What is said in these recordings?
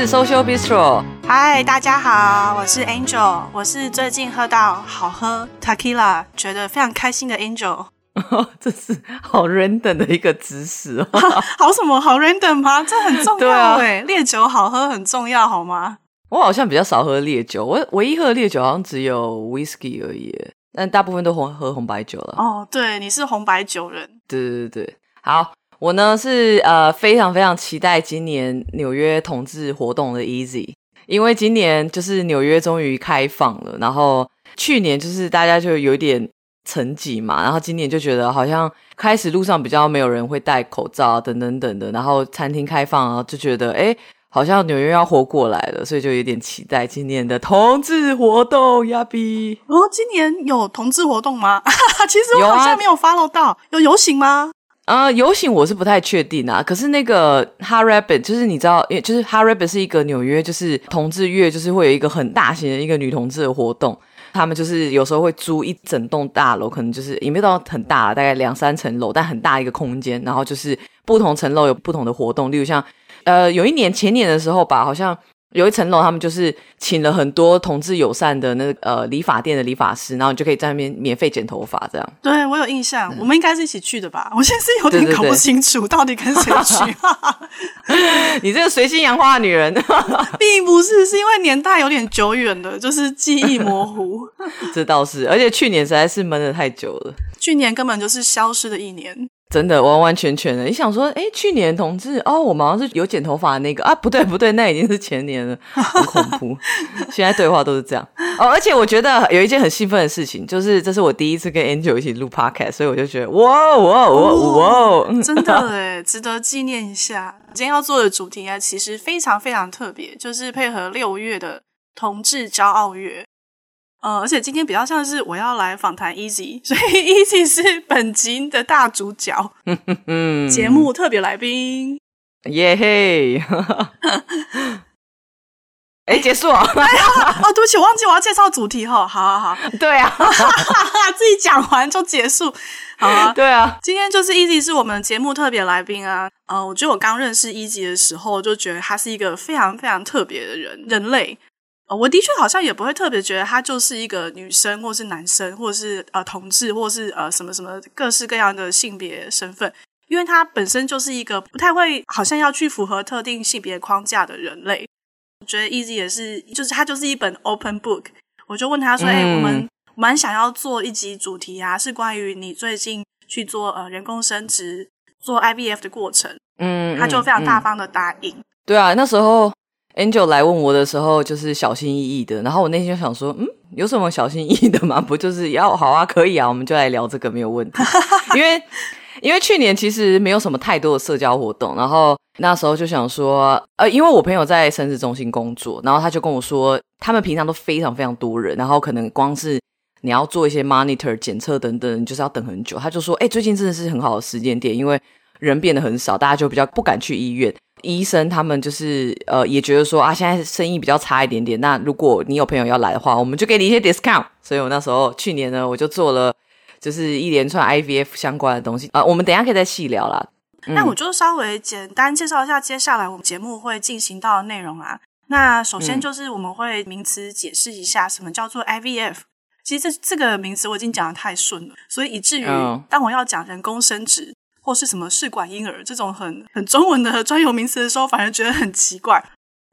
是 Social Bistro。嗨，大家好，我是 Angel，我是最近喝到好喝 Tequila，觉得非常开心的 Angel。这是好 random 的一个知识哦。好什么？好 random 吗？这很重要哎，烈酒好喝很重要，好吗？我好像比较少喝烈酒，我唯一喝的烈酒好像只有 whisky 而已，但大部分都红喝红白酒了。哦，对，你是红白酒人。对对对对，好。我呢是呃非常非常期待今年纽约同志活动的 Easy，因为今年就是纽约终于开放了，然后去年就是大家就有点沉寂嘛，然后今年就觉得好像开始路上比较没有人会戴口罩等等等的，然后餐厅开放啊，就觉得诶好像纽约要活过来了，所以就有点期待今年的同志活动呀比。哦，今年有同志活动吗？其实我好像没有 follow 到，有，啊、有游行吗？啊、呃，游行我是不太确定啊。可是那个 Hot Rabbit 就是你知道，就是 Hot Rabbit 是一个纽约就是同志月，就是会有一个很大型的一个女同志的活动。他们就是有时候会租一整栋大楼，可能就是也没到很大，大概两三层楼，但很大一个空间。然后就是不同层楼有不同的活动，例如像呃，有一年前年的时候吧，好像。有一层楼，他们就是请了很多同志友善的那个呃理发店的理发师，然后你就可以在那边免费剪头发，这样。对，我有印象，嗯、我们应该是一起去的吧？我现在是有点搞不清楚到底跟谁去。你这个随心杨花的女人，并不是，是因为年代有点久远了，就是记忆模糊。这倒是，而且去年实在是闷的太久了，去年根本就是消失的一年。真的完完全全的，你想说，哎，去年同志哦，我们好像是有剪头发的那个啊，不对不对，那已经是前年了，很恐怖。现在对话都是这样哦，而且我觉得有一件很兴奋的事情，就是这是我第一次跟 Angel 一起录 Podcast，所以我就觉得哇哇哇哇，真的 哎，值得纪念一下。今天要做的主题啊，其实非常非常特别，就是配合六月的同志骄傲月。呃，而且今天比较像是我要来访谈 Easy，所以 Easy 是本集的大主角，节目特别来宾，耶嘿！哎，结束了！哎呀，哦，对不起，我忘记我要介绍主题哈，好好好，对啊，自己讲完就结束，好啊，对啊，今天就是 Easy 是我们节目特别来宾啊，呃，我觉得我刚认识 Easy 的时候，就觉得他是一个非常非常特别的人，人类。我的确好像也不会特别觉得他就是一个女生，或是男生，或者是呃同志，或是呃什么什么各式各样的性别身份，因为他本身就是一个不太会好像要去符合特定性别框架的人类。我觉得 Easy 也是，就是他就是一本 open book。我就问他说：“哎、嗯欸，我们蛮想要做一集主题啊，是关于你最近去做呃人工生殖、做 IVF 的过程。”嗯，他就非常大方的答应。嗯、对啊，那时候。Angel 来问我的时候，就是小心翼翼的。然后我内心就想说，嗯，有什么小心翼翼的吗？不就是要好啊，可以啊，我们就来聊这个没有问题。因为因为去年其实没有什么太多的社交活动，然后那时候就想说，呃，因为我朋友在生殖中心工作，然后他就跟我说，他们平常都非常非常多人，然后可能光是你要做一些 monitor 检测等等，就是要等很久。他就说，哎，最近真的是很好的时间点，因为人变得很少，大家就比较不敢去医院。医生他们就是呃，也觉得说啊，现在生意比较差一点点。那如果你有朋友要来的话，我们就给你一些 discount。所以我那时候去年呢，我就做了就是一连串 IVF 相关的东西啊、呃。我们等一下可以再细聊啦。那我就稍微简单介绍一下接下来我们节目会进行到的内容啊。那首先就是我们会名词解释一下什么叫做 IVF。其实这这个名词我已经讲的太顺了，所以以至于当我要讲人工生殖。或是什么试管婴儿这种很很中文的专有名词的时候，反而觉得很奇怪。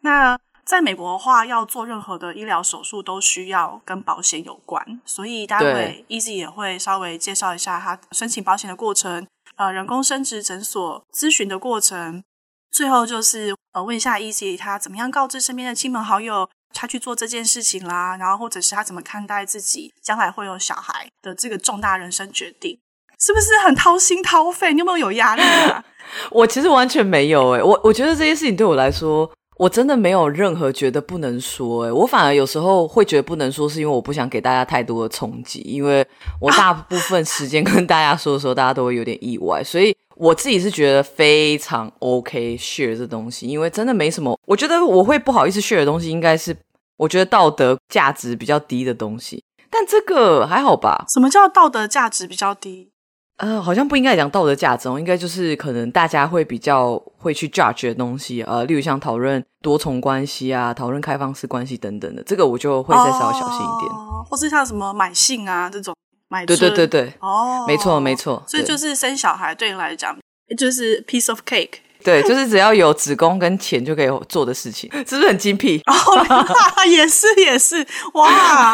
那在美国的话，要做任何的医疗手术都需要跟保险有关，所以待会 Easy 也会稍微介绍一下他申请保险的过程，呃，人工生殖诊所咨询的过程，最后就是呃问一下 Easy 他怎么样告知身边的亲朋好友他去做这件事情啦，然后或者是他怎么看待自己将来会有小孩的这个重大人生决定。是不是很掏心掏肺？你有没有有压力啊？我其实完全没有诶，我我觉得这些事情对我来说，我真的没有任何觉得不能说诶，我反而有时候会觉得不能说，是因为我不想给大家太多的冲击，因为我大部分时间跟大家说的时候，大家都会有点意外，所以我自己是觉得非常 OK share 这东西，因为真的没什么，我觉得我会不好意思 share 的东西，应该是我觉得道德价值比较低的东西，但这个还好吧？什么叫道德价值比较低？呃，好像不应该讲道德价值，应该就是可能大家会比较会去 judge 的东西，呃，例如像讨论多重关系啊，讨论开放式关系等等的，这个我就会再稍微小心一点，哦、或是像什么买性啊这种买，对对对对，哦，没错没错，所以就是生小孩对你来讲就是 piece of cake。对，就是只要有子宫跟钱就可以做的事情，是不是很精辟？哦，也是也是，哇！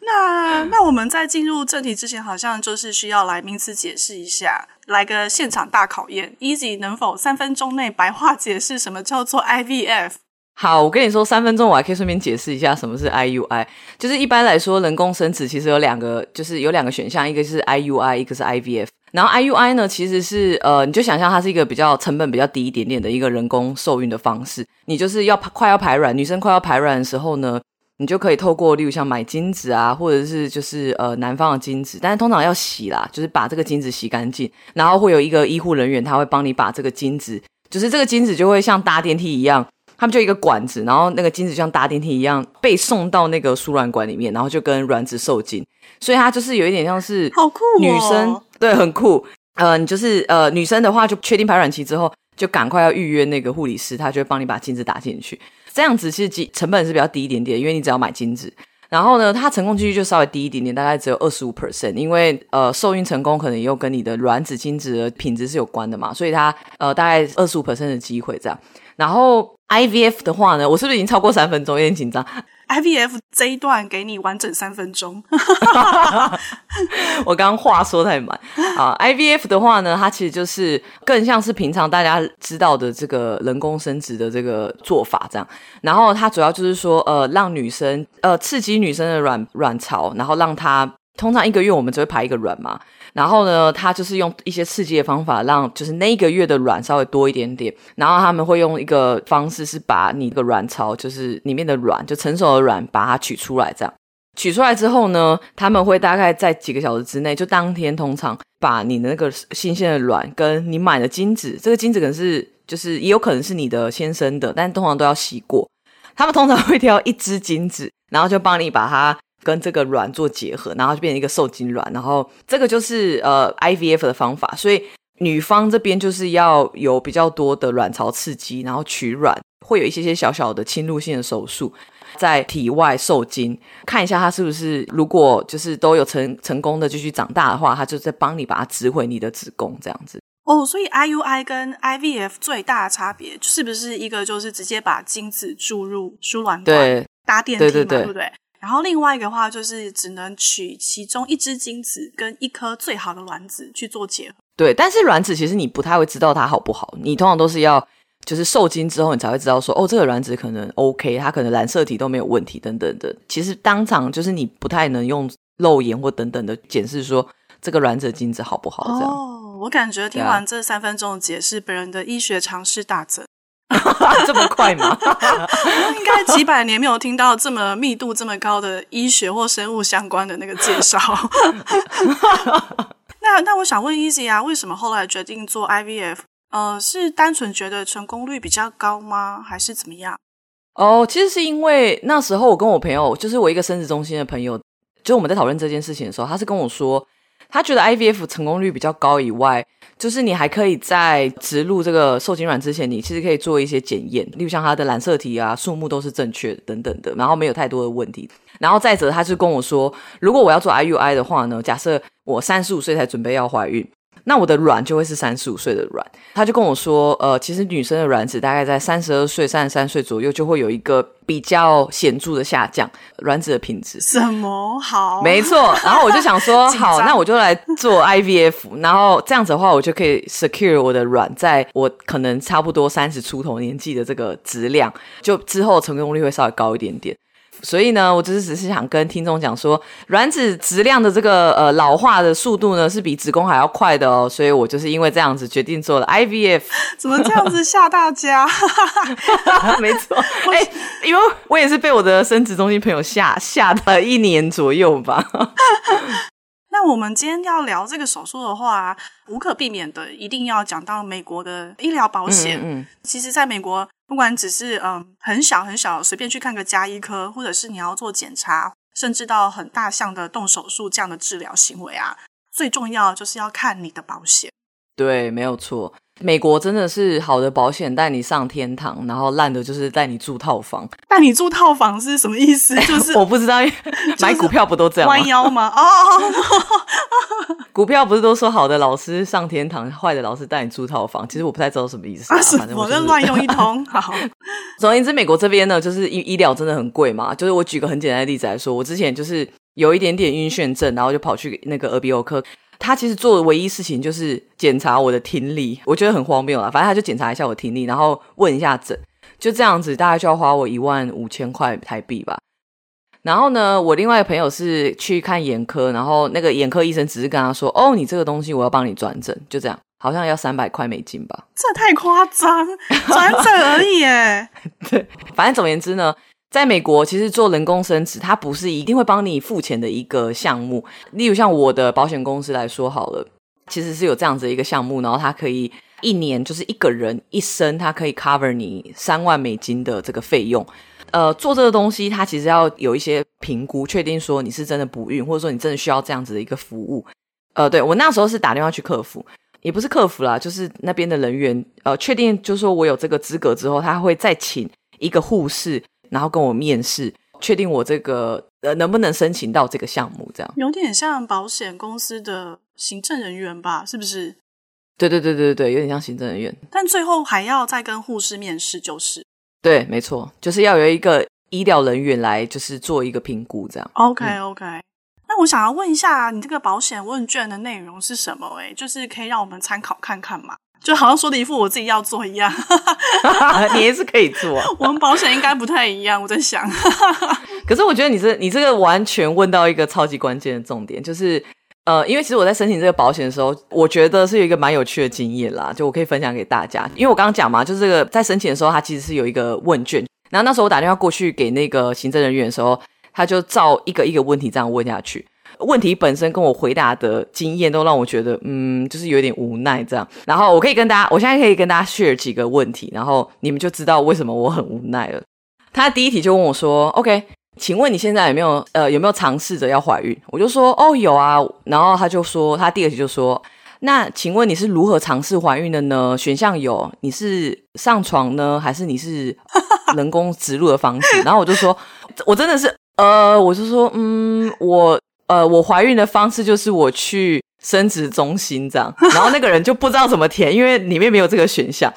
那那我们在进入正题之前，好像就是需要来名词解释一下，来个现场大考验，Easy 能否三分钟内白话解释什么叫做 IVF？好，我跟你说，三分钟我还可以顺便解释一下什么是 IUI。就是一般来说，人工生殖其实有两个，就是有两个选项，一个是 IUI，一个是 IVF。然后 IUI 呢，其实是呃，你就想象它是一个比较成本比较低一点点的一个人工受孕的方式。你就是要快要排卵，女生快要排卵的时候呢，你就可以透过例如像买精子啊，或者是就是呃男方的精子，但是通常要洗啦，就是把这个精子洗干净，然后会有一个医护人员，他会帮你把这个精子，就是这个精子就会像搭电梯一样，他们就一个管子，然后那个精子就像搭电梯一样被送到那个输卵管里面，然后就跟卵子受精，所以它就是有一点像是好酷哦，女生。对，很酷。呃，你就是呃，女生的话，就确定排卵期之后，就赶快要预约那个护理师，他就会帮你把精子打进去。这样子其实成本是比较低一点点，因为你只要买精子。然后呢，它成功几率就稍微低一点点，大概只有二十五 percent。因为呃，受孕成功可能又跟你的卵子、精子的品质是有关的嘛，所以它呃大概二十五 percent 的机会这样。然后 IVF 的话呢，我是不是已经超过三分钟？有点紧张。IVF 这一段给你完整三分钟，我刚刚话说太满啊。IVF 的话呢，它其实就是更像是平常大家知道的这个人工生殖的这个做法这样。然后它主要就是说，呃，让女生呃刺激女生的卵卵巢，然后让她通常一个月我们只会排一个卵嘛。然后呢，他就是用一些刺激的方法，让就是那一个月的卵稍微多一点点。然后他们会用一个方式，是把你的卵巢，就是里面的卵，就成熟的卵，把它取出来。这样取出来之后呢，他们会大概在几个小时之内，就当天通常把你的那个新鲜的卵跟你买的精子，这个精子可能是就是也有可能是你的先生的，但通常都要洗过。他们通常会挑一支精子，然后就帮你把它。跟这个卵做结合，然后就变成一个受精卵，然后这个就是呃 IVF 的方法。所以女方这边就是要有比较多的卵巢刺激，然后取卵，会有一些些小小的侵入性的手术，在体外受精，看一下它是不是如果就是都有成成功的继续长大的话，它就在帮你把它植回你的子宫这样子。哦，所以 IUI 跟 IVF 最大的差别是不是一个就是直接把精子注入输卵管，搭电梯嘛，对对对，对不对？然后另外一个话就是只能取其中一只精子跟一颗最好的卵子去做结合。对，但是卵子其实你不太会知道它好不好，你通常都是要就是受精之后你才会知道说哦，这个卵子可能 OK，它可能染色体都没有问题等等的。其实当场就是你不太能用肉眼或等等的检视说这个卵子的精子好不好这样。哦，我感觉听完这三分钟的解释，本人的医学常识大增。这么快吗？应该几百年没有听到这么密度这么高的医学或生物相关的那个介绍。那那我想问 Easy 啊，为什么后来决定做 IVF？呃，是单纯觉得成功率比较高吗？还是怎么样？哦，其实是因为那时候我跟我朋友，就是我一个生殖中心的朋友，就我们在讨论这件事情的时候，他是跟我说，他觉得 IVF 成功率比较高以外。就是你还可以在植入这个受精卵之前，你其实可以做一些检验，例如像它的染色体啊、数目都是正确的等等的，然后没有太多的问题。然后再者，他就跟我说，如果我要做 IUI 的话呢，假设我三十五岁才准备要怀孕。那我的卵就会是三十五岁的卵，他就跟我说，呃，其实女生的卵子大概在三十二岁、三十三岁左右就会有一个比较显著的下降，卵子的品质。什么好？没错。然后我就想说，好，那我就来做 IVF，然后这样子的话，我就可以 secure 我的卵，在我可能差不多三十出头年纪的这个质量，就之后成功率会稍微高一点点。所以呢，我只是只是想跟听众讲说，卵子质量的这个呃老化的速度呢，是比子宫还要快的哦。所以我就是因为这样子决定做了 IVF。怎么这样子吓大家？没错，哎、欸，因为我也是被我的生殖中心朋友吓吓了一年左右吧。那我们今天要聊这个手术的话，无可避免的一定要讲到美国的医疗保险。嗯，嗯，其实，在美国，不管只是嗯很小很小，随便去看个加医科，或者是你要做检查，甚至到很大项的动手术这样的治疗行为啊，最重要就是要看你的保险。对，没有错。美国真的是好的保险带你上天堂，然后烂的就是带你住套房。带你住套房是什么意思？就是我不知道，买股票不都这样弯腰吗？哦，股票不是都说好的老师上天堂，坏的老师带你住套房？其实我不太知道什么意思啊。反正我就乱用一通。好，总而言之，美国这边呢，就是医医疗真的很贵嘛。就是我举个很简单的例子来说，我之前就是有一点点晕眩症，然后就跑去那个耳鼻喉科。他其实做的唯一事情就是检查我的听力，我觉得很荒谬啊。反正他就检查一下我听力，然后问一下诊，就这样子，大概就要花我一万五千块台币吧。然后呢，我另外一个朋友是去看眼科，然后那个眼科医生只是跟他说：“哦，你这个东西我要帮你转诊，就这样，好像要三百块美金吧。”这太夸张，转诊而已耶。对，反正总而言之呢。在美国，其实做人工生殖，它不是一定会帮你付钱的一个项目。例如像我的保险公司来说好了，其实是有这样子一个项目，然后它可以一年就是一个人一生，它可以 cover 你三万美金的这个费用。呃，做这个东西，它其实要有一些评估，确定说你是真的不孕，或者说你真的需要这样子的一个服务。呃，对，我那时候是打电话去客服，也不是客服啦，就是那边的人员，呃，确定就是说我有这个资格之后，他会再请一个护士。然后跟我面试，确定我这个呃能不能申请到这个项目，这样有点像保险公司的行政人员吧？是不是？对对对对对，有点像行政人员。但最后还要再跟护士面试，就是对，没错，就是要有一个医疗人员来，就是做一个评估，这样。OK OK，嗯，那我想要问一下，你这个保险问卷的内容是什么？诶，就是可以让我们参考看看嘛。就好像说的一副我自己要做一样，你也是可以做。我们保险应该不太一样，我在想。可是我觉得你这你这个完全问到一个超级关键的重点，就是呃，因为其实我在申请这个保险的时候，我觉得是有一个蛮有趣的经验啦，就我可以分享给大家。因为我刚刚讲嘛，就是这个在申请的时候，它其实是有一个问卷，然后那时候我打电话过去给那个行政人员的时候，他就照一个一个问题这样问下去。问题本身跟我回答的经验都让我觉得，嗯，就是有点无奈这样。然后我可以跟大家，我现在可以跟大家 share 几个问题，然后你们就知道为什么我很无奈了。他第一题就问我说：“OK，请问你现在有没有呃有没有尝试着要怀孕？”我就说：“哦，有啊。”然后他就说，他第二题就说：“那请问你是如何尝试怀孕的呢？选项有你是上床呢，还是你是 人工植入的方式？”然后我就说：“我真的是呃，我就说嗯，我。”呃，我怀孕的方式就是我去生殖中心这样，然后那个人就不知道怎么填，因为里面没有这个选项，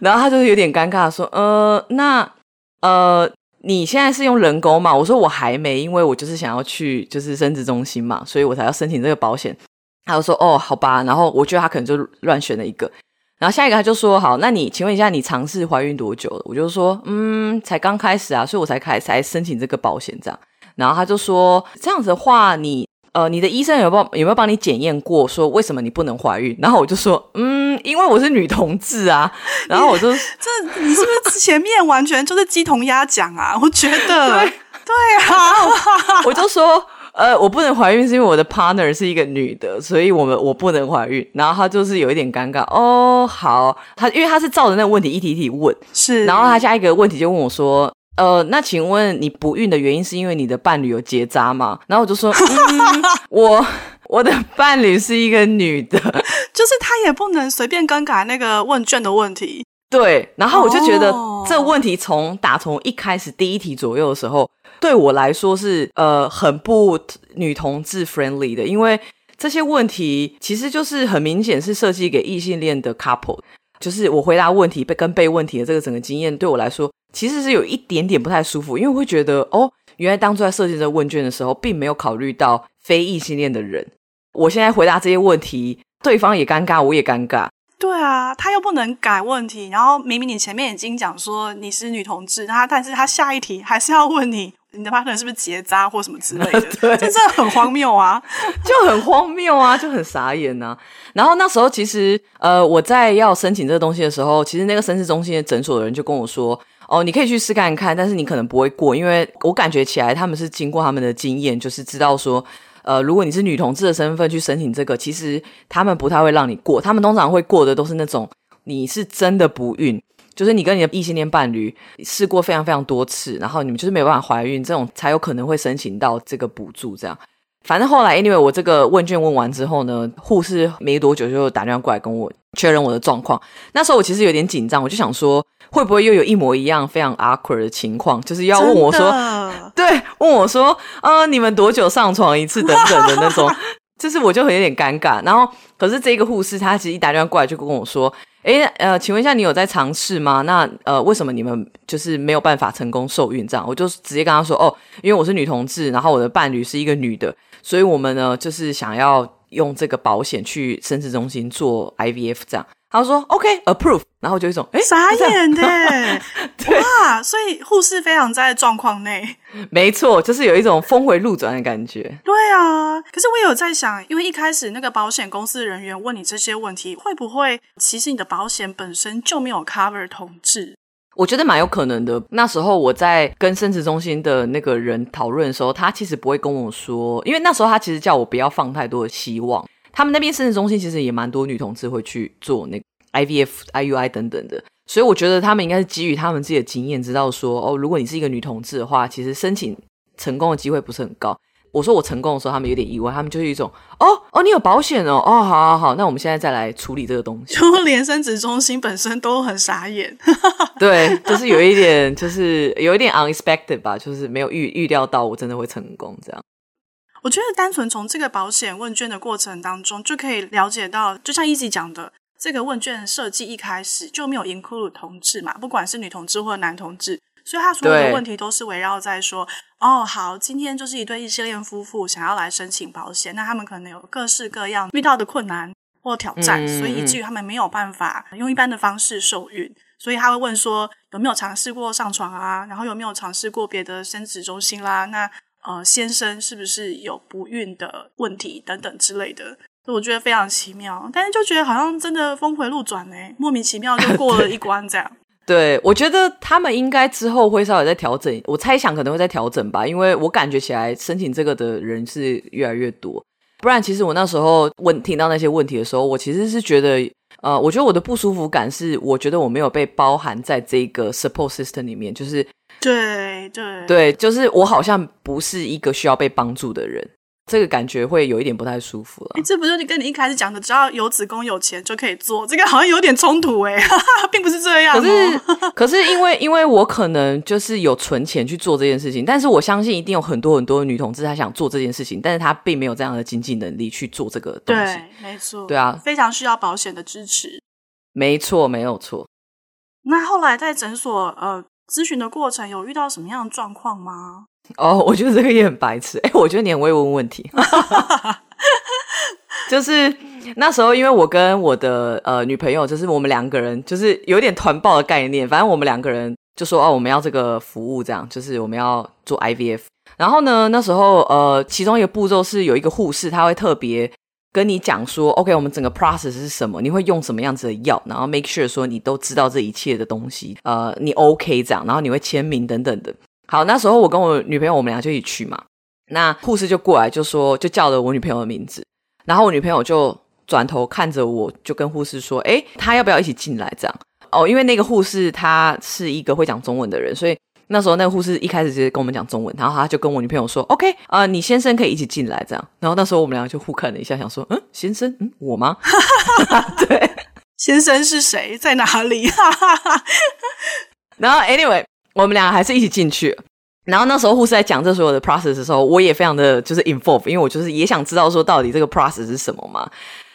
然后他就有点尴尬说，呃，那呃，你现在是用人工嘛？我说我还没，因为我就是想要去就是生殖中心嘛，所以我才要申请这个保险。他就说，哦，好吧，然后我觉得他可能就乱选了一个，然后下一个他就说，好，那你请问一下，你尝试怀孕多久了？我就说，嗯，才刚开始啊，所以我才开才申请这个保险这样。然后他就说：“这样子的话你，呃，你的医生有没有有没有帮你检验过？说为什么你不能怀孕？”然后我就说：“嗯，因为我是女同志啊。”然后我就这，你是不是前面完全就是鸡同鸭讲啊？我觉得 对，对啊，我就说：“呃，我不能怀孕是因为我的 partner 是一个女的，所以我们我不能怀孕。”然后他就是有一点尴尬。哦，好，他因为他是照着那个问题一题一题问，是，然后他下一个问题就问我说。呃，那请问你不孕的原因是因为你的伴侣有结扎吗？然后我就说，嗯、我我的伴侣是一个女的，就是她也不能随便更改那个问卷的问题。对，然后我就觉得这问题从打从一开始第一题左右的时候，对我来说是呃很不女同志 friendly 的，因为这些问题其实就是很明显是设计给异性恋的 couple。就是我回答问题被跟被问题的这个整个经验对我来说，其实是有一点点不太舒服，因为我会觉得哦，原来当初在设计这个问卷的时候，并没有考虑到非异性恋的人。我现在回答这些问题，对方也尴尬，我也尴尬。对啊，他又不能改问题，然后明明你前面已经讲说你是女同志，他但是他下一题还是要问你。你的 partner 是不是结扎或什么之类的？对，这真的很荒谬啊，就很荒谬啊，就很傻眼呐、啊。然后那时候其实，呃，我在要申请这个东西的时候，其实那个生殖中心的诊所的人就跟我说：“哦，你可以去试看看，但是你可能不会过，因为我感觉起来他们是经过他们的经验，就是知道说，呃，如果你是女同志的身份去申请这个，其实他们不太会让你过，他们通常会过的都是那种你是真的不孕。”就是你跟你的异性恋伴侣试过非常非常多次，然后你们就是没有办法怀孕，这种才有可能会申请到这个补助这样。反正后来，anyway，我这个问卷问完之后呢，护士没多久就打电话过来跟我确认我的状况。那时候我其实有点紧张，我就想说，会不会又有一模一样非常 awkward 的情况，就是要问我说，对，问我说，呃，你们多久上床一次等等的那种，就是我就有点尴尬。然后，可是这个护士他其实一打电话过来就跟我说。哎，呃，请问一下，你有在尝试吗？那呃，为什么你们就是没有办法成功受孕？这样，我就直接跟他说，哦，因为我是女同志，然后我的伴侣是一个女的，所以我们呢就是想要用这个保险去生殖中心做 IVF 这样。他说 OK，approve，、然后就一种哎，傻眼的，哇！所以护士非常在状况内，没错，就是有一种峰回路转的感觉。对啊，可是我有在想，因为一开始那个保险公司人员问你这些问题，会不会其实你的保险本身就没有 cover 同志？我觉得蛮有可能的。那时候我在跟生殖中心的那个人讨论的时候，他其实不会跟我说，因为那时候他其实叫我不要放太多的希望。他们那边生殖中心其实也蛮多女同志会去做那个 IVF、IUI 等等的，所以我觉得他们应该是基于他们自己的经验，知道说哦，如果你是一个女同志的话，其实申请成功的机会不是很高。我说我成功的时候，他们有点意外，他们就是一种哦哦，你有保险哦，哦，好好好，那我们现在再来处理这个东西。就连生殖中心本身都很傻眼，对，就是有一点，就是有一点 unexpected 吧，就是没有预预料到我真的会成功这样。我觉得单纯从这个保险问卷的过程当中，就可以了解到，就像 Easy 讲的，这个问卷设计一开始就没有 include 同志嘛，不管是女同志或男同志，所以他所有的问题都是围绕在说，哦，好，今天就是一对异性恋夫妇想要来申请保险，那他们可能有各式各样遇到的困难或挑战，嗯、所以以至于他们没有办法用一般的方式受孕，所以他会问说，有没有尝试过上床啊，然后有没有尝试过别的生殖中心啦，那。呃，先生是不是有不孕的问题等等之类的？我觉得非常奇妙，但是就觉得好像真的峰回路转呢，莫名其妙就过了一关这样。对，我觉得他们应该之后会稍微再调整，我猜想可能会再调整吧，因为我感觉起来申请这个的人是越来越多。不然，其实我那时候问听到那些问题的时候，我其实是觉得，呃，我觉得我的不舒服感是，我觉得我没有被包含在这个 support system 里面，就是。对对对，就是我好像不是一个需要被帮助的人，这个感觉会有一点不太舒服了。欸，这不就你跟你一开始讲的，只要有子宫有钱就可以做，这个好像有点冲突哎，并不是这样。可是，可是因为因为我可能就是有存钱去做这件事情，但是我相信一定有很多很多的女同志她想做这件事情，但是她并没有这样的经济能力去做这个东西。对，没错。对啊，非常需要保险的支持。没错，没有错。那后来在诊所呃。咨询的过程有遇到什么样的状况吗？哦，我觉得这个也很白痴。哎，我觉得你很会问问题。就是那时候，因为我跟我的呃女朋友，就是我们两个人，就是有点团报的概念。反正我们两个人就说哦，我们要这个服务，这样就是我们要做 IVF。然后呢，那时候呃，其中一个步骤是有一个护士，他会特别。跟你讲说，OK，我们整个 process 是什么？你会用什么样子的药？然后 make sure 说你都知道这一切的东西，呃，你 OK 这样，然后你会签名等等的。好，那时候我跟我女朋友，我们俩就一起去嘛。那护士就过来就说，就叫了我女朋友的名字，然后我女朋友就转头看着我，就跟护士说，诶，她要不要一起进来？这样哦，因为那个护士她是一个会讲中文的人，所以。那时候那个护士一开始就跟我们讲中文，然后他就跟我女朋友说：“OK，啊、呃，你先生可以一起进来。”这样，然后那时候我们两个就互看了一下，想说：“嗯，先生，嗯，我吗？” 对，先生是谁，在哪里？然后，anyway，我们两个还是一起进去。然后那时候护士在讲这所有的 process 的时候，我也非常的就是 involve，因为我就是也想知道说到底这个 process 是什么嘛。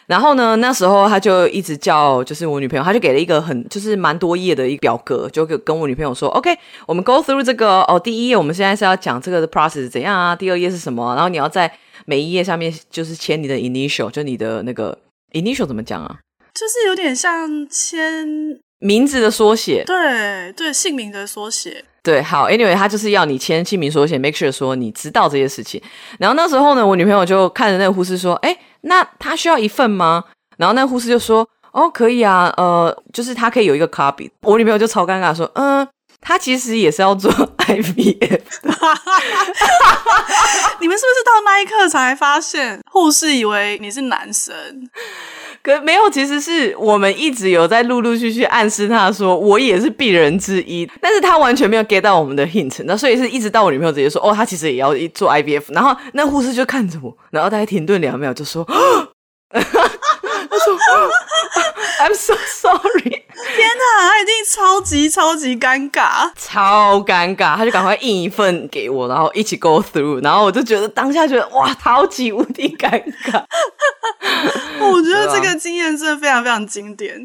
然后呢，那时候他就一直叫，就是我女朋友，他就给了一个很就是蛮多页的一个表格，就跟我女朋友说，OK，我们 go through 这个哦，第一页我们现在是要讲这个的 process 怎样啊，第二页是什么，然后你要在每一页上面就是签你的 initial，就你的那个 initial 怎么讲啊？就是有点像签名字的缩写，对对，姓名的缩写。对，好，anyway，他就是要你签姓名缩写，make sure 说你知道这些事情。然后那时候呢，我女朋友就看着那个护士说，哎。那他需要一份吗？然后那护士就说：“哦，可以啊，呃，就是他可以有一个 copy。”我女朋友就超尴尬说：“嗯，他其实也是要做 IVF 的。”你们是不是到那一刻才发现护士以为你是男生？可没有，其实是我们一直有在陆陆续续暗示他说我也是病人之一，但是他完全没有 get 到我们的 hint，那所以是一直到我女朋友直接说哦，他其实也要做 IVF，然后那护士就看着我，然后大概停顿两秒就说。“I'm so sorry。”天哪，他一定超级超级尴尬，超尴尬。他就赶快印一份给我，然后一起 go through。然后我就觉得当下觉得哇，超级无敌尴尬。我觉得这个经验真的非常非常经典。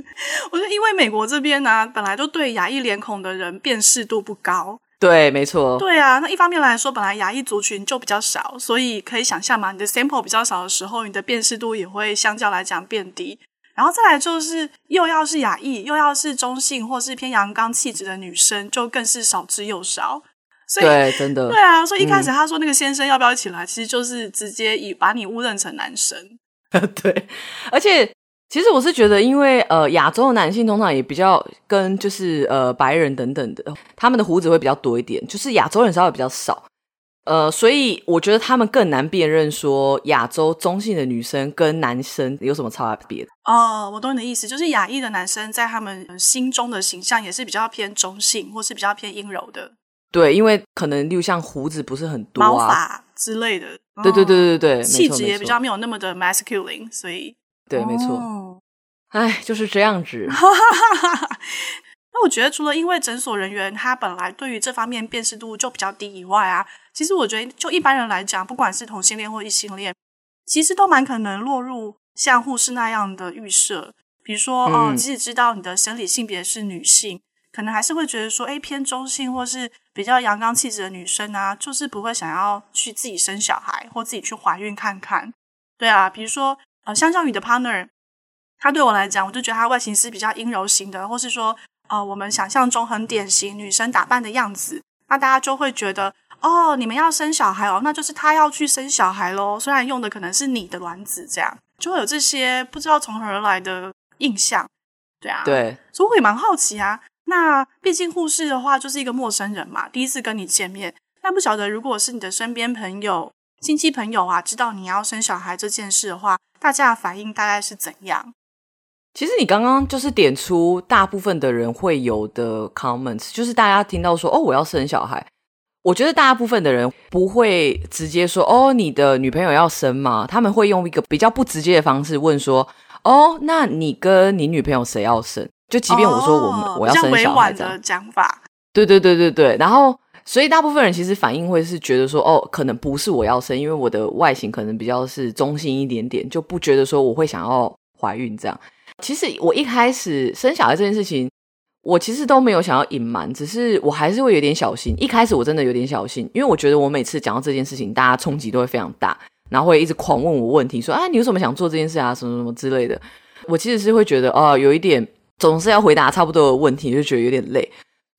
我觉得因为美国这边呢、啊，本来就对亚裔脸孔的人辨识度不高。对，没错。对啊，那一方面来说，本来亚裔族群就比较少，所以可以想象嘛，你的 sample 比较少的时候，你的辨识度也会相较来讲变低。然后再来就是，又要是雅裔，又要是中性或是偏阳刚气质的女生，就更是少之又少。所以，对，真的。对啊，所以一开始他说那个先生要不要一起来，嗯、其实就是直接以把你误认成男生。对，而且。其实我是觉得，因为呃，亚洲的男性通常也比较跟就是呃白人等等的，他们的胡子会比较多一点，就是亚洲人稍微比较少，呃，所以我觉得他们更难辨认说亚洲中性的女生跟男生有什么差别。哦，我懂你的意思，就是亚裔的男生在他们心中的形象也是比较偏中性，或是比较偏阴柔的。对，因为可能例如像胡子不是很多啊，毛发之类的。对对对对对，气质也比较没有那么的 masculine，所以。对，没错。哎，就是这样子。那我觉得，除了因为诊所人员他本来对于这方面辨识度就比较低以外啊，其实我觉得就一般人来讲，不管是同性恋或异性恋，其实都蛮可能落入像护士那样的预设。比如说，哦、嗯，即使知道你的生理性别是女性，可能还是会觉得说，哎，偏中性或是比较阳刚气质的女生啊，就是不会想要去自己生小孩或自己去怀孕看看。对啊，比如说。呃，相较于你的 partner，他对我来讲，我就觉得他外形是比较阴柔型的，或是说，呃，我们想象中很典型女生打扮的样子，那大家就会觉得，哦，你们要生小孩哦，那就是她要去生小孩喽。虽然用的可能是你的卵子，这样就会有这些不知道从何而来的印象，对啊，对，所以我也蛮好奇啊。那毕竟护士的话就是一个陌生人嘛，第一次跟你见面，那不晓得如果是你的身边朋友。亲戚朋友啊，知道你要生小孩这件事的话，大家的反应大概是怎样？其实你刚刚就是点出大部分的人会有的 comments，就是大家听到说哦，我要生小孩，我觉得大部分的人不会直接说哦，你的女朋友要生吗？他们会用一个比较不直接的方式问说哦，那你跟你女朋友谁要生？就即便我说我们、哦、我要生小孩的讲法，对对对对对，然后。所以大部分人其实反应会是觉得说，哦，可能不是我要生，因为我的外形可能比较是中性一点点，就不觉得说我会想要怀孕这样。其实我一开始生小孩这件事情，我其实都没有想要隐瞒，只是我还是会有点小心。一开始我真的有点小心，因为我觉得我每次讲到这件事情，大家冲击都会非常大，然后会一直狂问我问题，说啊，你有什么想做这件事啊，什么什么之类的。我其实是会觉得，哦，有一点总是要回答差不多的问题，就觉得有点累。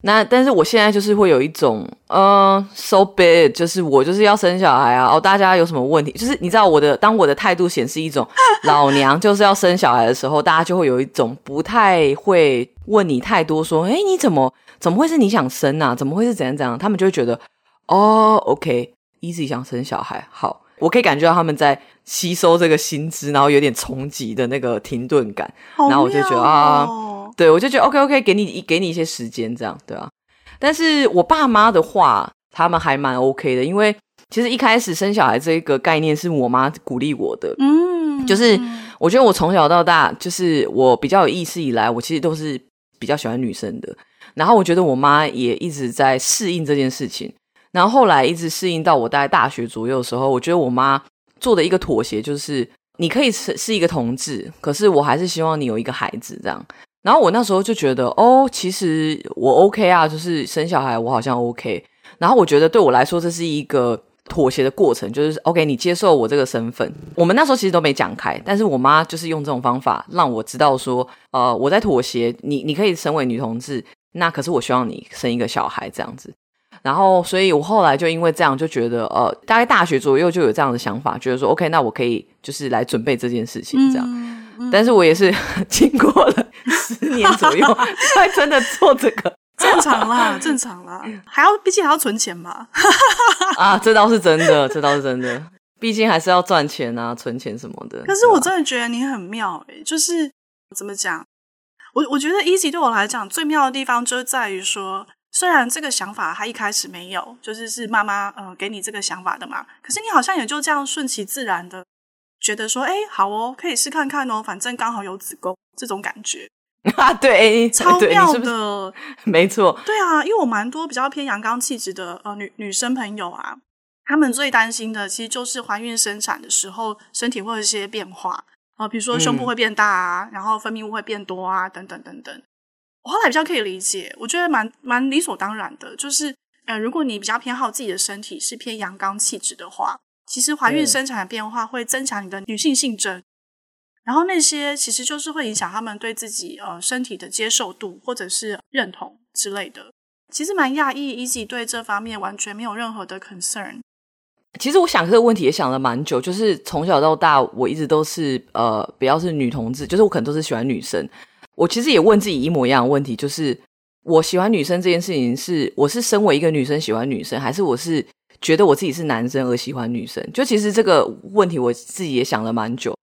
那但是我现在就是会有一种，嗯、呃，so bad，就是我就是要生小孩啊！哦，大家有什么问题？就是你知道我的，当我的态度显示一种 老娘就是要生小孩的时候，大家就会有一种不太会问你太多，说，诶，你怎么怎么会是你想生啊？怎么会是怎样怎样？他们就会觉得，哦，OK，easy，想生小孩，好，我可以感觉到他们在吸收这个薪资，然后有点冲击的那个停顿感，哦、然后我就觉得啊。对，我就觉得 OK OK，给你给你一些时间，这样对啊。但是我爸妈的话，他们还蛮 OK 的，因为其实一开始生小孩这个概念是我妈鼓励我的，嗯，就是我觉得我从小到大，就是我比较有意识以来，我其实都是比较喜欢女生的。然后我觉得我妈也一直在适应这件事情，然后后来一直适应到我大概大学左右的时候，我觉得我妈做的一个妥协就是，你可以是是一个同志，可是我还是希望你有一个孩子这样。然后我那时候就觉得，哦，其实我 OK 啊，就是生小孩我好像 OK。然后我觉得对我来说这是一个妥协的过程，就是 OK，你接受我这个身份。我们那时候其实都没讲开，但是我妈就是用这种方法让我知道说，呃，我在妥协，你你可以成为女同志，那可是我希望你生一个小孩这样子。然后，所以我后来就因为这样就觉得，呃，大概大学左右就有这样的想法，觉得说 OK，那我可以就是来准备这件事情这样。嗯、但是我也是 经过了 十年左右才真的做这个正常啦，正常啦，还要毕竟还要存钱嘛。啊，这倒是真的，这倒是真的，毕竟还是要赚钱啊，存钱什么的。可是我真的觉得你很妙诶、欸，就是怎么讲？我我觉得 Easy 对我来讲最妙的地方，就是在于说，虽然这个想法他一开始没有，就是是妈妈嗯、呃、给你这个想法的嘛，可是你好像也就这样顺其自然的觉得说，哎，好哦，可以试看看哦，反正刚好有子宫这种感觉。啊，对，超妙的，是 是没错。对啊，因为我蛮多比较偏阳刚气质的呃女女生朋友啊，她们最担心的其实就是怀孕生产的时候身体会有一些变化啊，呃，比如说胸部会变大啊，嗯，然后分泌物会变多啊，等等等等。我后来比较可以理解，我觉得蛮蛮理所当然的，就是呃，如果你比较偏好自己的身体是偏阳刚气质的话，其实怀孕生产的变化会增强你的女性性征。然后那些其实就是会影响他们对自己呃身体的接受度或者是认同之类的。其实蛮讶异，Easy 对这方面完全没有任何的 concern。其实我想这个问题也想了蛮久，就是从小到大我一直都是呃，不要是女同志，就是我可能都是喜欢女生。我其实也问自己一模一样的问题，就是我喜欢女生这件事情是我是身为一个女生喜欢女生，还是我是觉得我自己是男生而喜欢女生？就其实这个问题我自己也想了蛮久。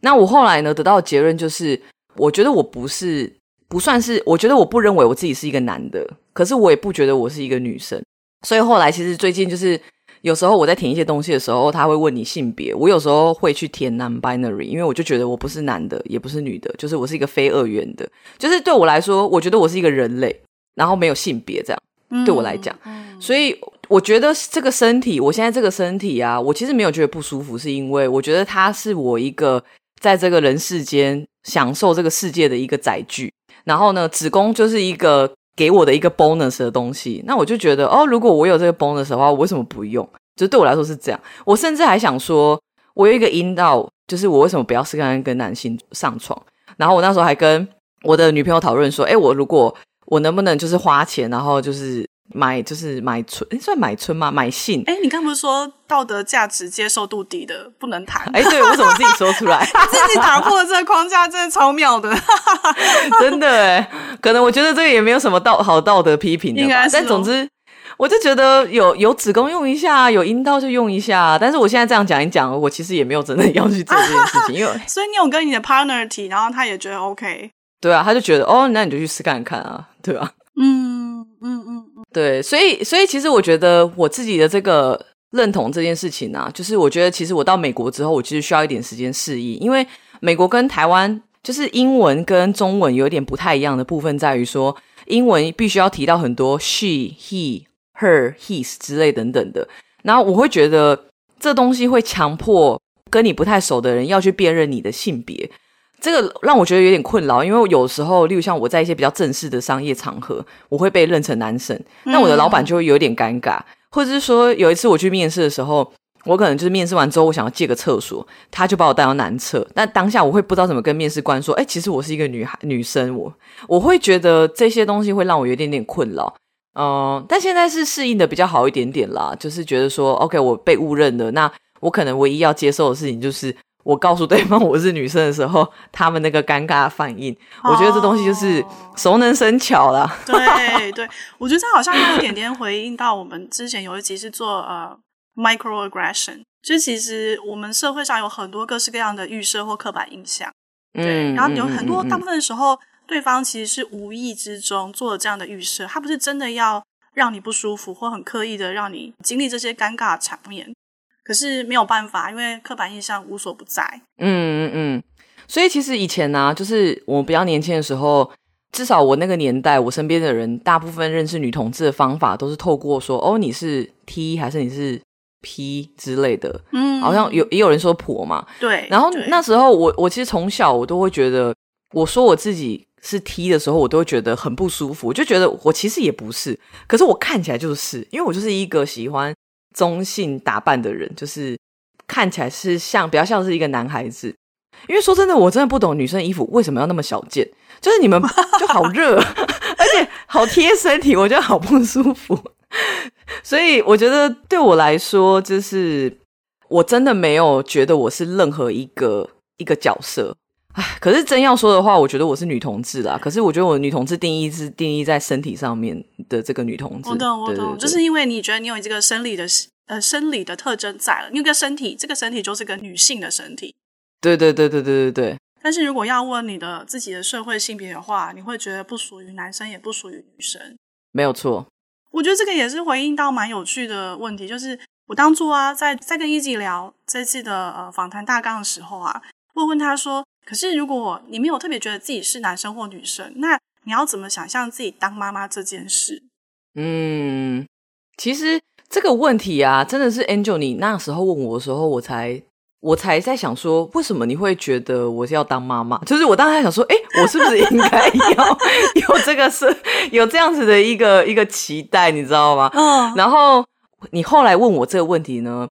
那我后来呢，得到的结论就是，我觉得我不是不算是，我觉得我不认为我自己是一个男的，可是我也不觉得我是一个女生。所以后来其实最近就是有时候我在填一些东西的时候，他会问你性别，我有时候会去填 non-binary，因为我就觉得我不是男的，也不是女的，就是我是一个非二元的。就是对我来说，我觉得我是一个人类，然后没有性别这样。对我来讲，所以我觉得这个身体，我现在这个身体啊，我其实没有觉得不舒服，是因为我觉得它是我一个。在这个人世间享受这个世界的一个载具，然后呢，子宫就是一个给我的一个 bonus 的东西。那我就觉得，哦，如果我有这个 bonus 的话，我为什么不用？就对我来说是这样。我甚至还想说，我有一个阴道，就是我为什么不要试看跟男性上床？然后我那时候还跟我的女朋友讨论说，诶，我如果我能不能就是花钱，然后就是。买就是买春，诶算买春吗？买信？哎，你刚不是说道德价值接受度低的不能谈？哎，对，我怎么自己说出来？自己打破了这个框架，真的超妙的，真的哎。可能我觉得这个也没有什么道好道德批评的。但总之，我就觉得有有子宫用一下，有阴道就用一下。但是我现在这样讲一讲，我其实也没有真的要去做这件事情，因为 所以你有跟你的 partner 提，然后他也觉得 OK。对啊，他就觉得哦，那你就去试看看啊，对吧？嗯嗯嗯。对，所以所以其实我觉得我自己的这个认同这件事情啊，就是我觉得其实我到美国之后，我其实需要一点时间适应，因为美国跟台湾就是英文跟中文有点不太一样的部分，在于说英文必须要提到很多 she、he、her、his 之类等等的，然后我会觉得这东西会强迫跟你不太熟的人要去辨认你的性别。这个让我觉得有点困扰，因为有时候，例如像我在一些比较正式的商业场合，我会被认成男生，那我的老板就会有点尴尬，嗯、或者是说有一次我去面试的时候，我可能就是面试完之后，我想要借个厕所，他就把我带到男厕，但当下我会不知道怎么跟面试官说，哎，其实我是一个女孩女生，我我会觉得这些东西会让我有一点点困扰，嗯、呃，但现在是适应的比较好一点点啦，就是觉得说，OK，我被误认了，那我可能唯一要接受的事情就是。我告诉对方我是女生的时候，他们那个尴尬的反应，我觉得这东西就是熟能生巧啦。对对，我觉得这好像有一点点回应到我们之前有一集是做呃 microaggression，就其实我们社会上有很多各式各样的预设或刻板印象，对，嗯、然后有很多大部分的时候，对方其实是无意之中做了这样的预设，他不是真的要让你不舒服，或很刻意的让你经历这些尴尬的场面。可是没有办法，因为刻板印象无所不在。嗯嗯嗯，所以其实以前呢、啊，就是我比较年轻的时候，至少我那个年代，我身边的人大部分认识女同志的方法，都是透过说，哦，你是 T 还是你是 P 之类的。嗯，好像有也有人说婆嘛。对。然后那时候我我其实从小我都会觉得，我说我自己是 T 的时候，我都会觉得很不舒服，我就觉得我其实也不是，可是我看起来就是，因为我就是一个喜欢。中性打扮的人，就是看起来是像比较像是一个男孩子。因为说真的，我真的不懂女生衣服为什么要那么小件，就是你们就好热，而且好贴身体，我觉得好不舒服。所以我觉得对我来说，就是我真的没有觉得我是任何一个一个角色。唉，可是真要说的话，我觉得我是女同志啦。可是我觉得我女同志定义是定义在身体上面的这个女同志。我懂，我懂，就是因为你觉得你有这个生理的呃生理的特征在了，你有个身体，这个身体就是个女性的身体。对对对对对对对。但是如果要问你的自己的社会性别的话，你会觉得不属于男生，也不属于女生。没有错。我觉得这个也是回应到蛮有趣的问题，就是我当初啊，在在跟 Easy 聊这次的呃访谈大纲的时候啊，我问他说：“可是如果你没有特别觉得自己是男生或女生，那你要怎么想象自己当妈妈这件事？”嗯，其实这个问题啊，真的是 Angel 你那时候问我的时候，我才。我才在想说，为什么你会觉得我是要当妈妈？就是我当时在想说，哎，我是不是应该要 有这个是有这样子的一个一个期待，你知道吗？嗯。然后你后来问我这个问题呢，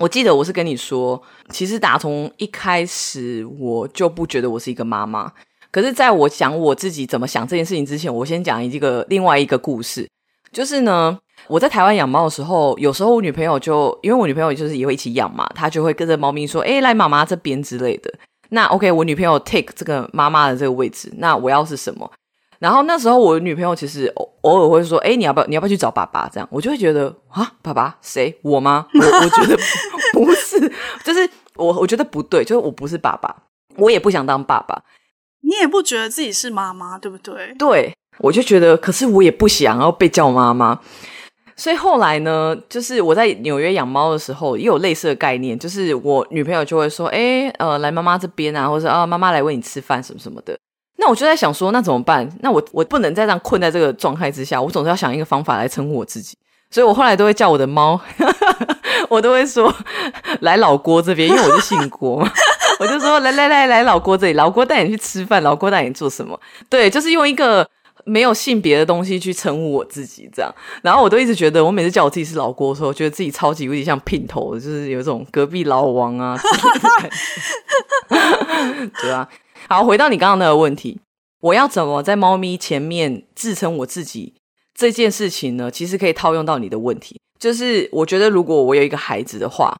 我记得我是跟你说，其实打从一开始我就不觉得我是一个妈妈。可是在我讲我自己怎么想这件事情之前，我先讲一个另外一个故事，就是呢。我在台湾养猫的时候，有时候我女朋友就因为我女朋友就是也会一起养嘛，她就会跟着猫咪说：“诶，来妈妈这边之类的。”那 OK，我女朋友 take 这个妈妈的这个位置，那我要是什么？然后那时候我女朋友其实偶偶尔会说：“诶，你要不要你要不要去找爸爸？”这样我就会觉得啊，爸爸谁？我吗？我我觉得不，是，就是我我觉得不对，就是我不是爸爸，我也不想当爸爸。你也不觉得自己是妈妈，对不对？对，我就觉得，可是我也不想要被叫妈妈。所以后来呢，就是我在纽约养猫的时候，也有类似的概念，就是我女朋友就会说：“哎，呃，来妈妈这边啊，或者啊，妈妈来喂你吃饭什么什么的。”那我就在想说，那怎么办？那我我不能再这样困在这个状态之下，我总是要想一个方法来称呼我自己。所以我后来都会叫我的猫，我都会说：“来老郭这边，因为我是姓郭嘛，我就说来来来来老郭这里，老郭带你去吃饭，老郭带你做什么？对，就是用一个。”没有性别的东西去称呼我自己，这样，然后我都一直觉得，我每次叫我自己是老郭的时候，觉得自己超级无敌像姘头，就是有一种隔壁老王啊，对啊。好，回到你刚刚那个问题，我要怎么在猫咪前面自称我自己这件事情呢？其实可以套用到你的问题，就是我觉得如果我有一个孩子的话，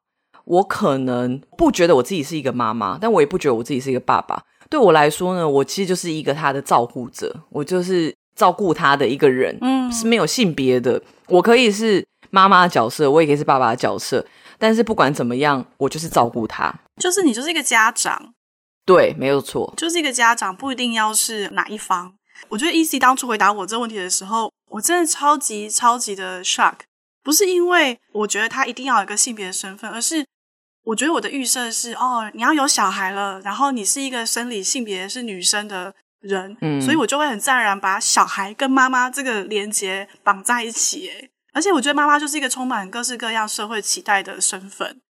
我可能不觉得我自己是一个妈妈，但我也不觉得我自己是一个爸爸。对我来说呢，我其实就是一个他的照顾者，我就是。照顾他的一个人，嗯，是没有性别的。我可以是妈妈的角色，我也可以是爸爸的角色。但是不管怎么样，我就是照顾他。就是你就是一个家长，对，没有错，就是一个家长，不一定要是哪一方。我觉得 Easy 当初回答我这个问题的时候，我真的超级超级的 shock。不是因为我觉得他一定要有一个性别的身份，而是我觉得我的预设是，哦，你要有小孩了，然后你是一个生理性别是女生的。人，嗯，所以我就会很自然而然把小孩跟妈妈这个连接绑在一起，诶，而且我觉得妈妈就是一个充满各式各样社会期待的身份，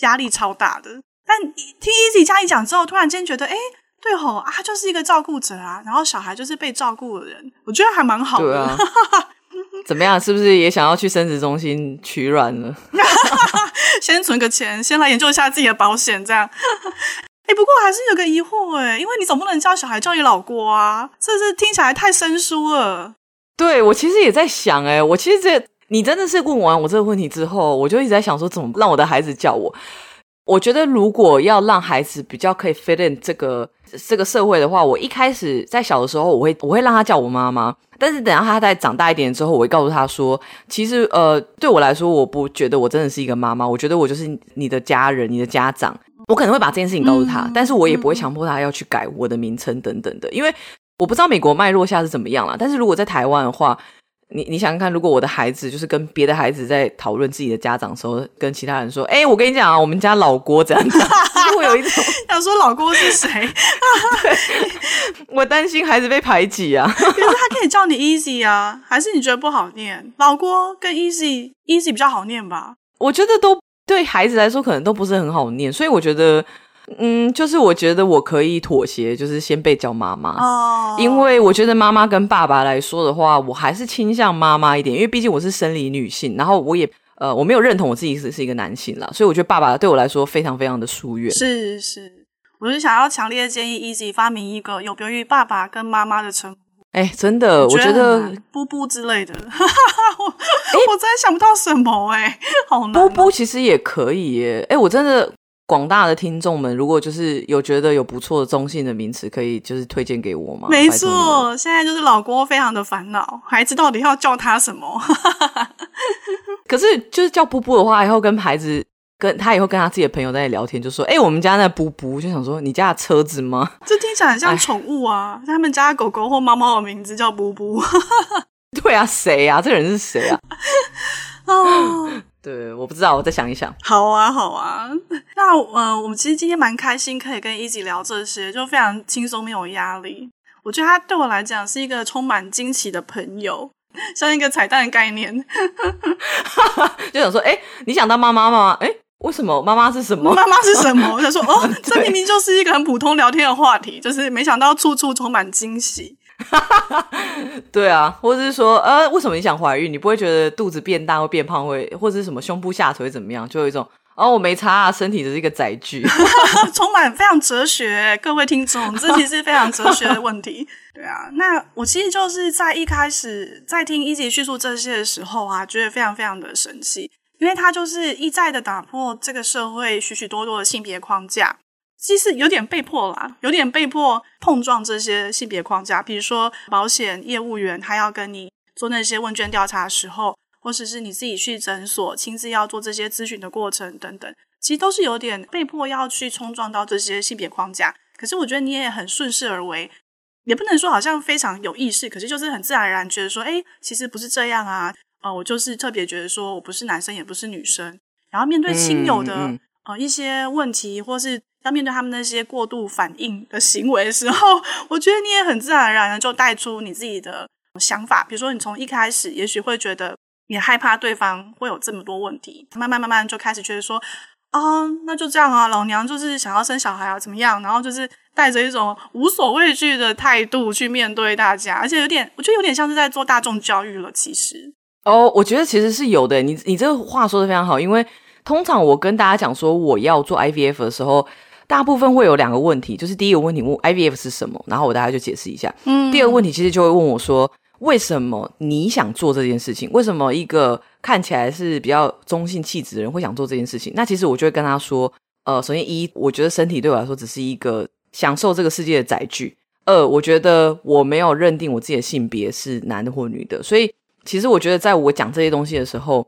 压力超大的。但听 Easy 这样一讲之后，突然间觉得，诶，对吼啊，他就是一个照顾者啊，然后小孩就是被照顾的人，我觉得还蛮好的。对啊，怎么样？是不是也想要去生殖中心取卵了？先存个钱，先来研究一下自己的保险，这样。哎，不过还是有个疑惑哎，因为你总不能叫小孩叫你老郭啊，这是听起来太生疏了。对，我其实也在想，哎，我其实这你真的是问完我这个问题之后，我就一直在想说，怎么让我的孩子叫我？我觉得如果要让孩子比较可以 fit in 这个这个社会的话，我一开始在小的时候，我会我会让他叫我妈妈，但是等到他再长大一点之后，我会告诉他说，其实呃，对我来说，我不觉得我真的是一个妈妈，我觉得我就是你的家人，你的家长。我可能会把这件事情告诉他，嗯、但是我也不会强迫他要去改我的名称等等的，因为我不知道美国脉络下是怎么样啦。但是如果在台湾的话，你你想想看，如果我的孩子就是跟别的孩子在讨论自己的家长的时候，跟其他人说：“哎、欸，我跟你讲啊，我们家老郭这样子，就会有一种 想说老郭是谁？”对，我担心孩子被排挤啊。可是他可以叫你 Easy 啊，还是你觉得不好念？老郭跟 Easy Easy 比较好念吧？我觉得都。对孩子来说，可能都不是很好念，所以我觉得，嗯，就是我觉得我可以妥协，就是先被叫妈妈哦，因为我觉得妈妈跟爸爸来说的话，我还是倾向妈妈一点，因为毕竟我是生理女性，然后我也呃，我没有认同我自己是是一个男性啦，所以我觉得爸爸对我来说非常非常的疏远。是是，我是想要强烈建议 Easy 发明一个有别于爸爸跟妈妈的称呼。哎，真的，我觉得布布之类的，我我真的想不到什么哎，好难。布布其实也可以耶，哎，我真的广大的听众们，如果就是有觉得有不错的中性的名词，可以就是推荐给我吗？没错，现在就是老郭非常的烦恼，孩子到底要叫他什么？可是就是叫布布的话，以后跟孩子跟他以后跟他自己的朋友在聊天，就说：“哎、欸，我们家那布布，就想说你家的车子吗？” 这听起来很像宠物啊，他们家的狗狗或猫猫的名字叫布布。对啊，谁啊？这人是谁啊？哦。对，我不知道，我再想一想。好啊，好啊。那呃，我们其实今天蛮开心，可以跟一起聊这些，就非常轻松，没有压力。我觉得他对我来讲是一个充满惊奇的朋友，像一个彩蛋的概念。就想说，哎，你想当妈妈吗？哎，为什么？妈妈是什么？妈妈是什么？我想说，哦，这明明就是一个很普通聊天的话题，就是没想到处处充满惊喜。对啊，或者是说，呃，为什么你想怀孕？你不会觉得肚子变大会变胖会，或者是什么胸部下垂会怎么样？就有一种，哦，我没差啊，身体只是一个载具，充满非常哲学。各位听众，这其实是非常哲学的问题。对啊，那我其实就是在一开始在听一集叙述这些的时候啊，觉得非常非常的神奇，因为他就是一再的打破这个社会许许多多的性别框架。其实有点被迫啦，有点被迫碰撞这些性别框架。比如说，保险业务员他要跟你做那些问卷调查的时候，或者是你自己去诊所亲自要做这些咨询的过程等等，其实都是有点被迫要去冲撞到这些性别框架。可是我觉得你也很顺势而为，也不能说好像非常有意识，可是就是很自然而然觉得说，哎，其实不是这样啊。呃，我就是特别觉得说我不是男生也不是女生，然后面对亲友的、嗯嗯、呃一些问题，或是。要面对他们那些过度反应的行为的时候，我觉得你也很自然而然的就带出你自己的想法。比如说，你从一开始也许会觉得你害怕对方会有这么多问题，慢慢慢慢就开始觉得说，啊、那就这样啊，老娘就是想要生小孩啊，怎么样？然后就是带着一种无所畏惧的态度去面对大家，而且有点，我觉得有点像是在做大众教育了。其实，哦，我觉得其实是有的。你你这个话说的非常好，因为通常我跟大家讲说我要做 IVF 的时候。大部分会有两个问题，就是第一个问题问 IVF 是什么，然后我大概就解释一下。嗯，第二个问题其实就会问我说，为什么你想做这件事情？为什么一个看起来是比较中性气质的人会想做这件事情？那其实我就会跟他说，呃，首先一，我觉得身体对我来说只是一个享受这个世界的载具；二，我觉得我没有认定我自己的性别是男的或女的，所以其实我觉得在我讲这些东西的时候，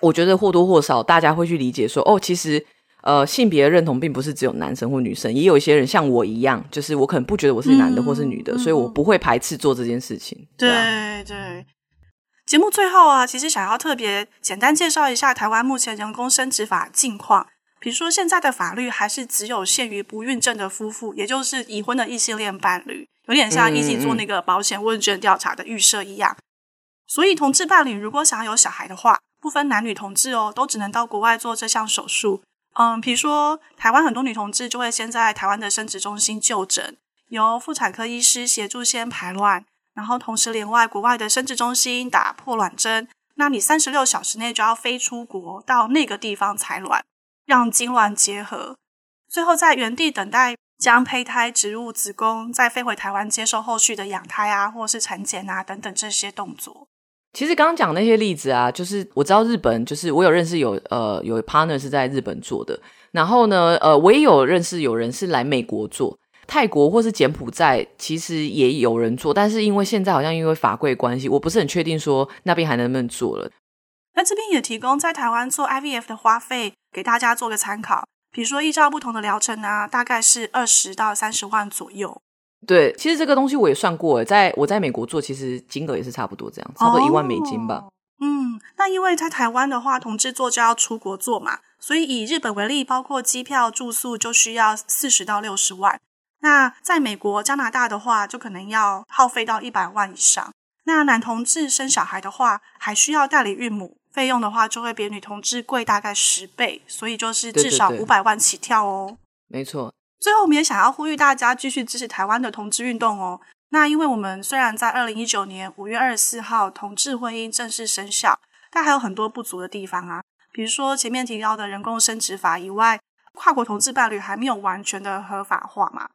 我觉得或多或少大家会去理解说，哦，其实。呃，性别的认同并不是只有男生或女生，也有一些人像我一样，就是我可能不觉得我是男的或是女的，嗯、所以我不会排斥做这件事情。对对，对，节目最后啊，其实想要特别简单介绍一下台湾目前人工生殖法近况。比如说，现在的法律还是只有限于不孕症的夫妇，也就是已婚的异性恋伴侣，有点像一起做那个保险问卷调查的预设一样。嗯嗯嗯。所以，同志伴侣如果想要有小孩的话，不分男女同志哦，都只能到国外做这项手术。嗯，比如说台湾很多女同志就会先在台湾的生殖中心就诊，由妇产科医师协助先排卵，然后同时连外国外的生殖中心打破卵针。那你三十六小时内就要飞出国到那个地方采卵，让精卵结合，最后在原地等待将胚胎植入子宫，再飞回台湾接受后续的养胎啊，或是产检啊等等这些动作。其实刚刚讲那些例子啊，就是我知道日本，就是我有认识有呃有 partner 是在日本做的，然后呢，呃，我也有认识有人是来美国做，泰国或是柬埔寨，其实也有人做，但是因为现在好像因为法规关系，我不是很确定说那边还能不能做了。那这边也提供在台湾做 IVF 的花费给大家做个参考，比如说依照不同的疗程啊，大概是二十到三十万左右。对，其实这个东西我也算过，在我在美国做，其实金额也是差不多这样，差不多一万美金吧。哦。嗯，那因为在台湾的话，同志做就要出国做嘛，所以以日本为例，包括机票、住宿就需要四十到六十万。那在美国、加拿大的话，就可能要耗费到一百万以上。那男同志生小孩的话，还需要代理孕母，费用的话就会比女同志贵大概十倍，所以就是至少五百万起跳哦。对对对，没错。最后，我们也想要呼吁大家继续支持台湾的同志运动哦。那因为我们虽然在二零一九年五月二十四号同志婚姻正式生效，但还有很多不足的地方啊。比如说前面提到的人工生殖法以外，跨国同志伴侣还没有完全的合法化嘛。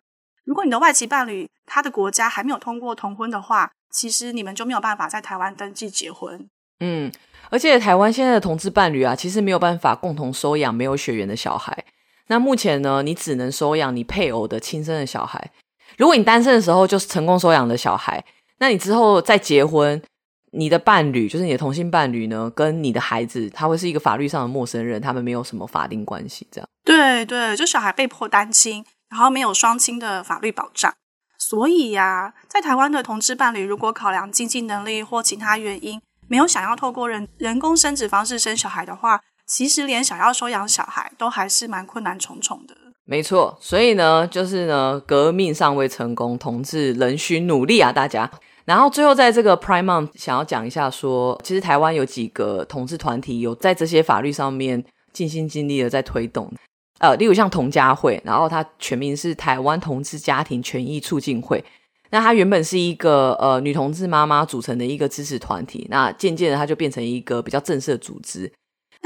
如果你的外籍伴侣他的国家还没有通过同婚的话，其实你们就没有办法在台湾登记结婚。嗯，而且台湾现在的同志伴侣啊，其实没有办法共同收养没有血缘的小孩。那目前呢，你只能收养你配偶的亲生的小孩。如果你单身的时候就是成功收养的小孩，那你之后再结婚，你的伴侣就是你的同性伴侣呢，跟你的孩子，他会是一个法律上的陌生人，他们没有什么法定关系，这样。对对，就小孩被迫单亲，然后没有双亲的法律保障。所以呀，在台湾的同志伴侣，如果考量经济能力或其他原因，没有想要透过人人工生殖方式生小孩的话，其实连想要收养小孩都还是蛮困难重重的。没错，所以呢，就是呢，革命尚未成功，同志仍需努力啊，大家。然后最后在这个 Prime Month 想要讲一下说，说其实台湾有几个同志团体有在这些法律上面尽心尽力的在推动。呃，例如像同家会，然后它全名是台湾同志家庭权益促进会。那它原本是一个呃女同志妈妈组成的一个支持团体，那渐渐的它就变成一个比较正式的组织。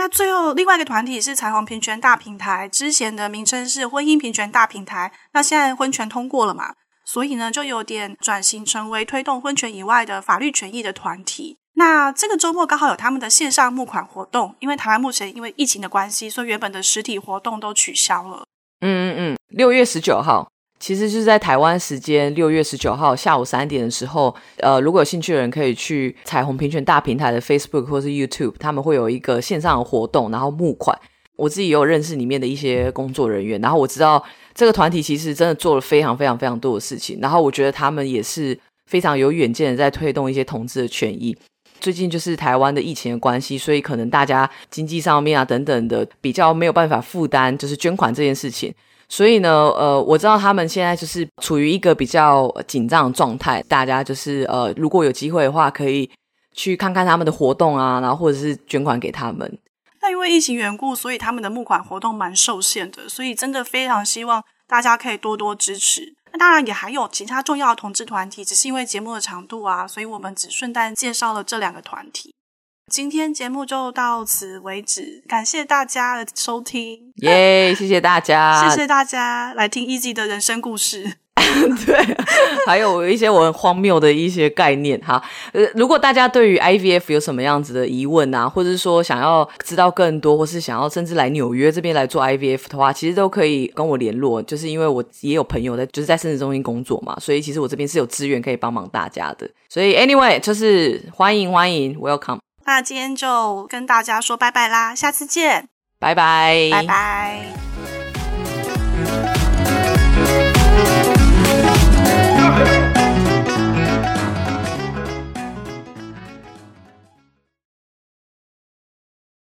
那最后另外一个团体是彩虹平权大平台，之前的名称是婚姻平权大平台。那现在婚权通过了嘛，所以呢就有点转型成为推动婚权以外的法律权益的团体。那这个周末刚好有他们的线上募款活动，因为台湾目前因为疫情的关系，所以原本的实体活动都取消了。嗯嗯嗯，六月十九号，其实就是在台湾时间六月十九号下午三点的时候，呃，如果有兴趣的人可以去彩虹平权大平台的 Facebook 或是 YouTube，他们会有一个线上的活动，然后募款。我自己也有认识里面的一些工作人员，然后我知道这个团体其实真的做了非常非常非常多的事情，然后我觉得他们也是非常有远见的，在推动一些同志的权益。最近就是台湾的疫情的关系，所以可能大家经济上面啊等等的比较没有办法负担，就是捐款这件事情。所以呢，呃，我知道他们现在就是处于一个比较紧张的状态。大家就是呃，如果有机会的话，可以去看看他们的活动啊，然后或者是捐款给他们。那因为疫情缘故，所以他们的募款活动蛮受限的，所以真的非常希望大家可以多多支持。那当然也还有其他重要的同志团体，只是因为节目的长度啊，所以我们只顺带介绍了这两个团体。今天节目就到此为止，感谢大家的收听，耶！Yeah, 谢谢大家，谢谢大家来听 Easy 的人生故事。对，还有一些我很荒谬的一些概念哈。呃，如果大家对于 IVF 有什么样子的疑问啊，或者是说想要知道更多，或是想要甚至来纽约这边来做 IVF 的话，其实都可以跟我联络。就是因为我也有朋友在，就是在生殖中心工作嘛，所以其实我这边是有资源可以帮忙大家的。所以 anyway，就是欢迎欢迎，welcome。那今天就跟大家说拜拜啦，下次见，拜拜，拜拜。